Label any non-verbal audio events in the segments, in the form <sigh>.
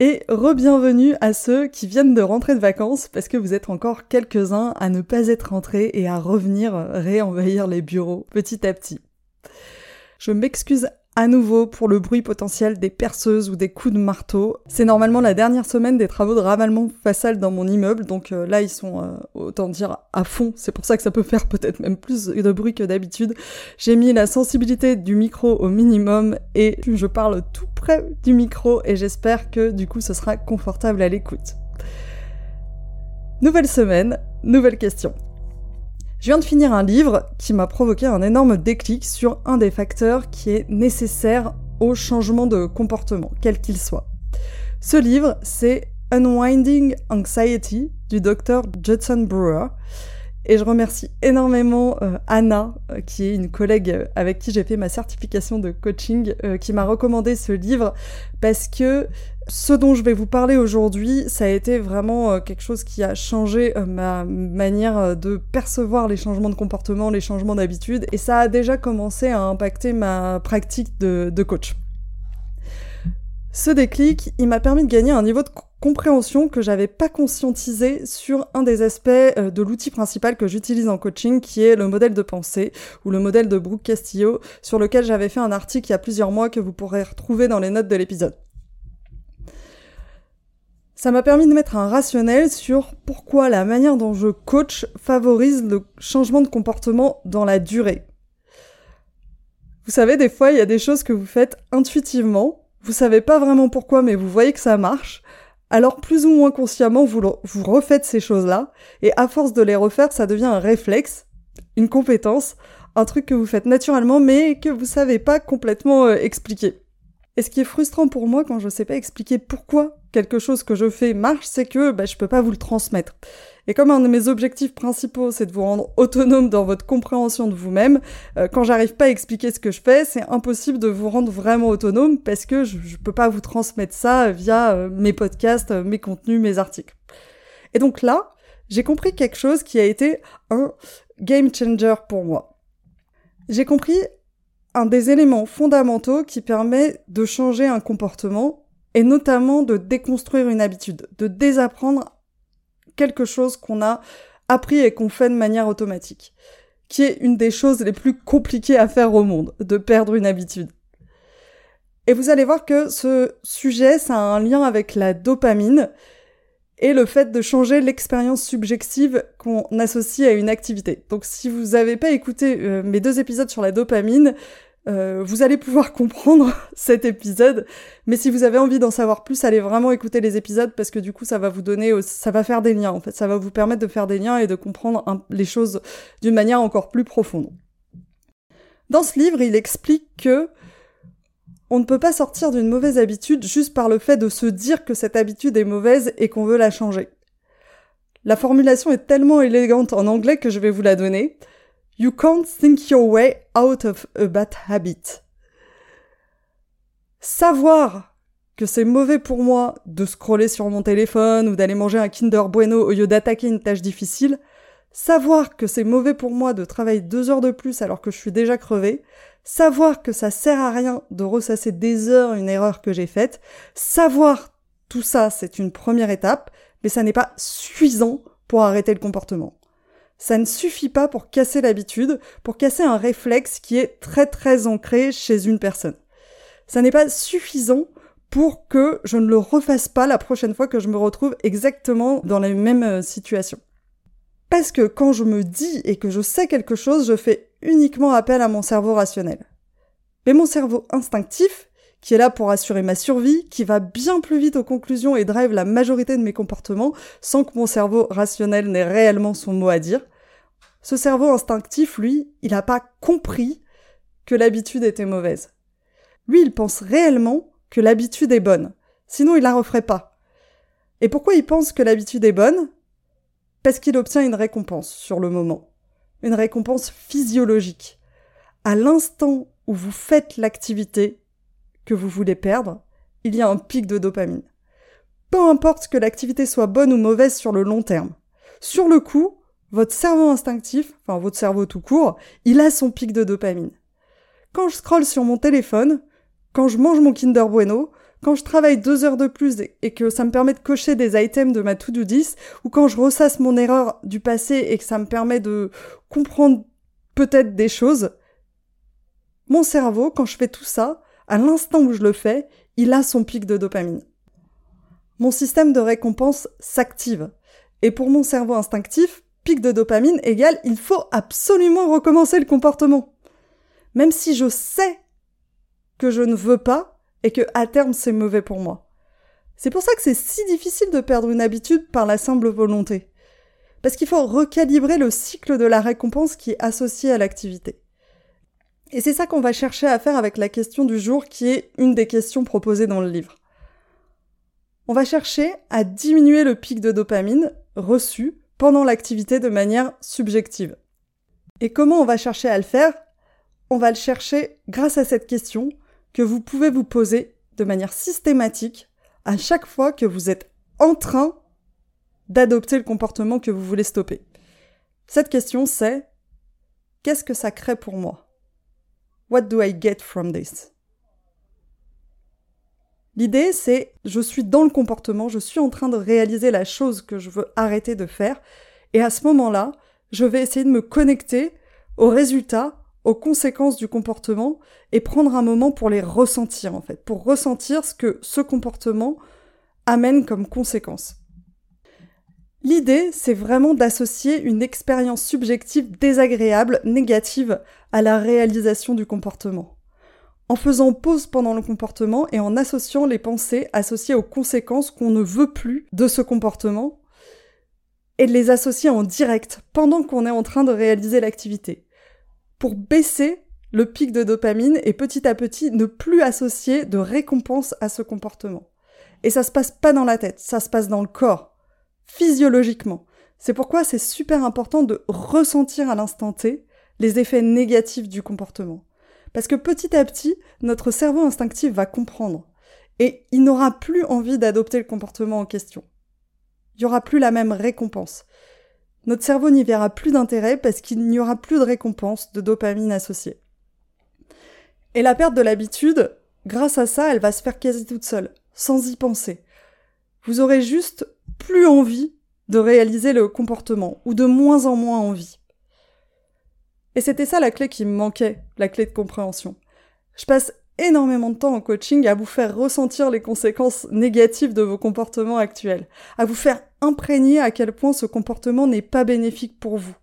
et re-bienvenue à ceux qui viennent de rentrer de vacances parce que vous êtes encore quelques-uns à ne pas être rentrés et à revenir réenvahir les bureaux petit à petit. Je m'excuse à nouveau pour le bruit potentiel des perceuses ou des coups de marteau. C'est normalement la dernière semaine des travaux de ravalement facial dans mon immeuble, donc euh, là ils sont, euh, autant dire, à fond. C'est pour ça que ça peut faire peut-être même plus de bruit que d'habitude. J'ai mis la sensibilité du micro au minimum et je parle tout près du micro et j'espère que du coup ce sera confortable à l'écoute. Nouvelle semaine, nouvelle question. Je viens de finir un livre qui m'a provoqué un énorme déclic sur un des facteurs qui est nécessaire au changement de comportement, quel qu'il soit. Ce livre, c'est Unwinding Anxiety du docteur Judson Brewer. Et je remercie énormément euh, Anna, euh, qui est une collègue euh, avec qui j'ai fait ma certification de coaching, qui m'a recommandé ce livre parce que ce dont je vais vous parler aujourd'hui, ça a été vraiment quelque chose qui a changé ma manière de percevoir les changements de comportement, les changements d'habitude, et ça a déjà commencé à impacter ma pratique de, de coach. Ce déclic, il m'a permis de gagner un niveau de compréhension que j'avais pas conscientisé sur un des aspects euh, de l'outil principal que j'utilise en coaching, qui est le modèle de pensée, ou le modèle de Brooke Castillo, sur lequel j'avais fait un article il y a plusieurs mois que vous pourrez retrouver dans les notes de l'épisode. Ça m'a permis de mettre un rationnel sur pourquoi la manière dont je coach favorise le changement de comportement dans la durée. Vous savez, des fois, il y a des choses que vous faites intuitivement, vous savez pas vraiment pourquoi, mais vous voyez que ça marche, alors plus ou moins consciemment, vous, refaites ces choses-là, et à force de les refaire, ça devient un réflexe, une compétence, un truc que vous faites naturellement, mais que vous savez pas complètement euh, expliquer. Et ce qui est frustrant pour moi quand je sais pas expliquer pourquoi quelque chose que je fais marche, c'est que bah, je peux pas vous le transmettre. Et comme un de mes objectifs principaux, c'est de vous rendre autonome dans votre compréhension de vous-même, euh, quand j'arrive pas à expliquer ce que je fais, c'est impossible de vous rendre vraiment autonome parce que je, je peux pas vous transmettre ça via euh, mes podcasts, euh, mes contenus, mes articles. Et donc là, j'ai compris quelque chose qui a été un game changer pour moi. J'ai compris un des éléments fondamentaux qui permet de changer un comportement et notamment de déconstruire une habitude, de désapprendre quelque chose qu'on a appris et qu'on fait de manière automatique, qui est une des choses les plus compliquées à faire au monde, de perdre une habitude. Et vous allez voir que ce sujet, ça a un lien avec la dopamine et le fait de changer l'expérience subjective qu'on associe à une activité. Donc si vous n'avez pas écouté euh, mes deux épisodes sur la dopamine, euh, vous allez pouvoir <laughs> comprendre cet épisode. Mais si vous avez envie d'en savoir plus, allez vraiment écouter les épisodes parce que du coup, ça va vous donner, ça va faire des liens en fait. Ça va vous permettre de faire des liens et de comprendre les choses d'une manière encore plus profonde. Dans ce livre, il explique que on ne peut pas sortir d'une mauvaise habitude juste par le fait de se dire que cette habitude est mauvaise et qu'on veut la changer. La formulation est tellement élégante en anglais que je vais vous la donner. You can't think your way out of a bad habit. Savoir que c'est mauvais pour moi de scroller sur mon téléphone ou d'aller manger un Kinder Bueno au lieu d'attaquer une tâche difficile, savoir que c'est mauvais pour moi de travailler deux heures de plus alors que je suis déjà crevé, savoir que ça sert à rien de ressasser des heures une erreur que j'ai faite, savoir tout ça, c'est une première étape, mais ça n'est pas suffisant pour arrêter le comportement ça ne suffit pas pour casser l'habitude, pour casser un réflexe qui est très très ancré chez une personne. Ça n'est pas suffisant pour que je ne le refasse pas la prochaine fois que je me retrouve exactement dans la même euh, situation. Parce que quand je me dis et que je sais quelque chose, je fais uniquement appel à mon cerveau rationnel. Mais mon cerveau instinctif, qui est là pour assurer ma survie, qui va bien plus vite aux conclusions et drive la majorité de mes comportements sans que mon cerveau rationnel n'ait réellement son mot à dire, ce cerveau instinctif, lui, il n'a pas compris que l'habitude était mauvaise. Lui, il pense réellement que l'habitude est bonne. Sinon, il la referait pas. Et pourquoi il pense que l'habitude est bonne? Parce qu'il obtient une récompense sur le moment. Une récompense physiologique. À l'instant où vous faites l'activité que vous voulez perdre, il y a un pic de dopamine. Peu importe que l'activité soit bonne ou mauvaise sur le long terme. Sur le coup, votre cerveau instinctif, enfin votre cerveau tout court, il a son pic de dopamine. Quand je scrolle sur mon téléphone, quand je mange mon Kinder Bueno, quand je travaille deux heures de plus et que ça me permet de cocher des items de ma to-do 10, ou quand je ressasse mon erreur du passé et que ça me permet de comprendre peut-être des choses, mon cerveau, quand je fais tout ça, à l'instant où je le fais, il a son pic de dopamine. Mon système de récompense s'active. Et pour mon cerveau instinctif, pic de dopamine égale il faut absolument recommencer le comportement. Même si je sais que je ne veux pas et que à terme c'est mauvais pour moi. C'est pour ça que c'est si difficile de perdre une habitude par la simple volonté. Parce qu'il faut recalibrer le cycle de la récompense qui est associé à l'activité. Et c'est ça qu'on va chercher à faire avec la question du jour qui est une des questions proposées dans le livre. On va chercher à diminuer le pic de dopamine reçu pendant l'activité de manière subjective. Et comment on va chercher à le faire? On va le chercher grâce à cette question que vous pouvez vous poser de manière systématique à chaque fois que vous êtes en train d'adopter le comportement que vous voulez stopper. Cette question c'est qu'est-ce que ça crée pour moi? What do I get from this? L'idée, c'est je suis dans le comportement, je suis en train de réaliser la chose que je veux arrêter de faire, et à ce moment-là, je vais essayer de me connecter aux résultats, aux conséquences du comportement, et prendre un moment pour les ressentir, en fait, pour ressentir ce que ce comportement amène comme conséquence. L'idée, c'est vraiment d'associer une expérience subjective désagréable, négative, à la réalisation du comportement. En faisant pause pendant le comportement et en associant les pensées associées aux conséquences qu'on ne veut plus de ce comportement, et de les associer en direct pendant qu'on est en train de réaliser l'activité, pour baisser le pic de dopamine et petit à petit ne plus associer de récompense à ce comportement. Et ça se passe pas dans la tête, ça se passe dans le corps physiologiquement. C'est pourquoi c'est super important de ressentir à l'instant T les effets négatifs du comportement. Parce que petit à petit, notre cerveau instinctif va comprendre. Et il n'aura plus envie d'adopter le comportement en question. Il n'y aura plus la même récompense. Notre cerveau n'y verra plus d'intérêt parce qu'il n'y aura plus de récompense, de dopamine associée. Et la perte de l'habitude, grâce à ça, elle va se faire quasi toute seule, sans y penser. Vous aurez juste plus envie de réaliser le comportement, ou de moins en moins envie. Et c'était ça la clé qui me manquait, la clé de compréhension. Je passe énormément de temps en coaching à vous faire ressentir les conséquences négatives de vos comportements actuels, à vous faire imprégner à quel point ce comportement n'est pas bénéfique pour vous.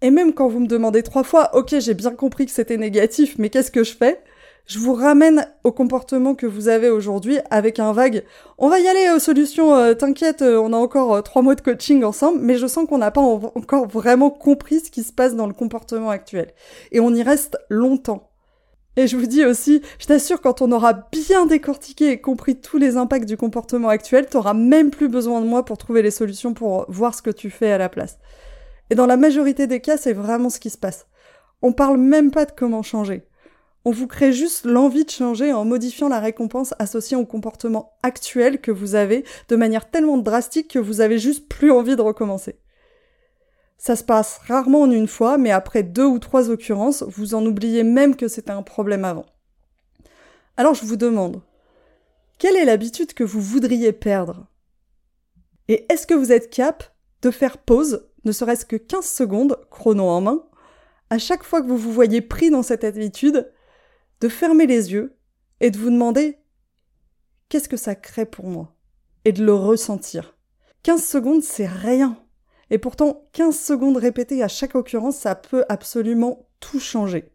Et même quand vous me demandez trois fois, ok j'ai bien compris que c'était négatif, mais qu'est-ce que je fais? Je vous ramène au comportement que vous avez aujourd'hui avec un vague. On va y aller aux solutions, euh, t'inquiète, euh, on a encore euh, trois mois de coaching ensemble, mais je sens qu'on n'a pas encore vraiment compris ce qui se passe dans le comportement actuel. Et on y reste longtemps. Et je vous dis aussi, je t'assure, quand on aura bien décortiqué et compris tous les impacts du comportement actuel, t'auras même plus besoin de moi pour trouver les solutions pour voir ce que tu fais à la place. Et dans la majorité des cas, c'est vraiment ce qui se passe. On parle même pas de comment changer. On vous crée juste l'envie de changer en modifiant la récompense associée au comportement actuel que vous avez de manière tellement drastique que vous avez juste plus envie de recommencer. Ça se passe rarement en une fois, mais après deux ou trois occurrences, vous en oubliez même que c'était un problème avant. Alors je vous demande, quelle est l'habitude que vous voudriez perdre? Et est-ce que vous êtes cap de faire pause, ne serait-ce que 15 secondes, chrono en main, à chaque fois que vous vous voyez pris dans cette habitude de fermer les yeux et de vous demander qu'est-ce que ça crée pour moi? Et de le ressentir. 15 secondes, c'est rien. Et pourtant, 15 secondes répétées à chaque occurrence, ça peut absolument tout changer.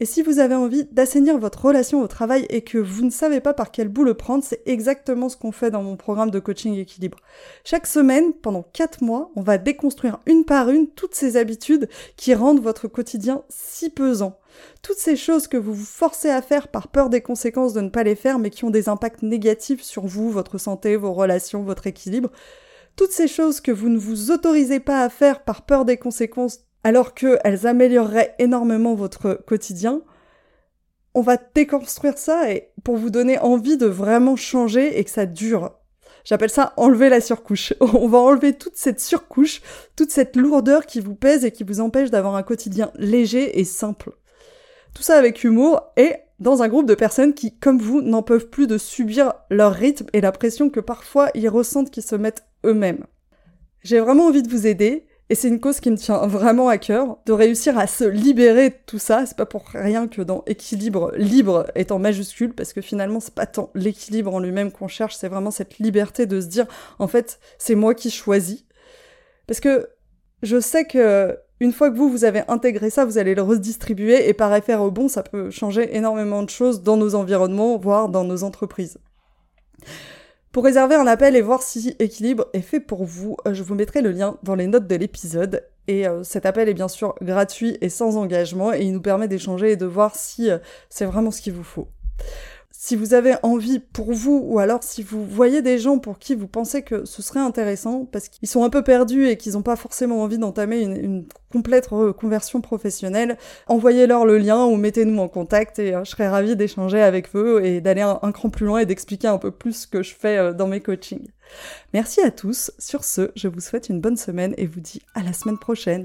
Et si vous avez envie d'assainir votre relation au travail et que vous ne savez pas par quel bout le prendre, c'est exactement ce qu'on fait dans mon programme de coaching équilibre. Chaque semaine, pendant 4 mois, on va déconstruire une par une toutes ces habitudes qui rendent votre quotidien si pesant. Toutes ces choses que vous vous forcez à faire par peur des conséquences de ne pas les faire mais qui ont des impacts négatifs sur vous, votre santé, vos relations, votre équilibre. Toutes ces choses que vous ne vous autorisez pas à faire par peur des conséquences alors qu'elles amélioreraient énormément votre quotidien, on va déconstruire ça et pour vous donner envie de vraiment changer et que ça dure. J'appelle ça enlever la surcouche. <laughs> On va enlever toute cette surcouche, toute cette lourdeur qui vous pèse et qui vous empêche d'avoir un quotidien léger et simple. Tout ça avec humour et dans un groupe de personnes qui, comme vous, n'en peuvent plus de subir leur rythme et la pression que parfois ils ressentent qu'ils se mettent eux-mêmes. J'ai vraiment envie de vous aider et c'est une cause qui me tient vraiment à cœur, de réussir à se libérer de tout ça. C'est pas pour rien que dans équilibre, libre est en majuscule, parce que finalement, c'est pas tant l'équilibre en lui-même qu'on cherche, c'est vraiment cette liberté de se dire, en fait, c'est moi qui choisis. Parce que je sais que une fois que vous, vous avez intégré ça, vous allez le redistribuer, et par effet rebond, ça peut changer énormément de choses dans nos environnements, voire dans nos entreprises. Pour réserver un appel et voir si équilibre est fait pour vous, euh, je vous mettrai le lien dans les notes de l'épisode. Et euh, cet appel est bien sûr gratuit et sans engagement et il nous permet d'échanger et de voir si euh, c'est vraiment ce qu'il vous faut. Si vous avez envie pour vous, ou alors si vous voyez des gens pour qui vous pensez que ce serait intéressant, parce qu'ils sont un peu perdus et qu'ils n'ont pas forcément envie d'entamer une, complète reconversion professionnelle, envoyez-leur le lien ou mettez-nous en contact et euh, je serais ravie d'échanger avec eux et d'aller un, cran plus loin et d'expliquer un peu plus ce que je fais euh, dans mes coachings. Merci à tous. Sur ce, je vous souhaite une bonne semaine et vous dis à la semaine prochaine.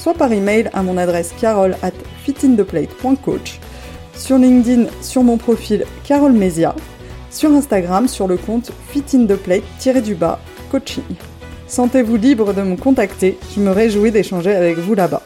soit par email à mon adresse carole at fitintheplate.coach, sur LinkedIn sur mon profil Carole Mesia, sur Instagram sur le compte fitintheplate-du-bas coaching. Sentez-vous libre de me contacter, je me réjouis d'échanger avec vous là-bas.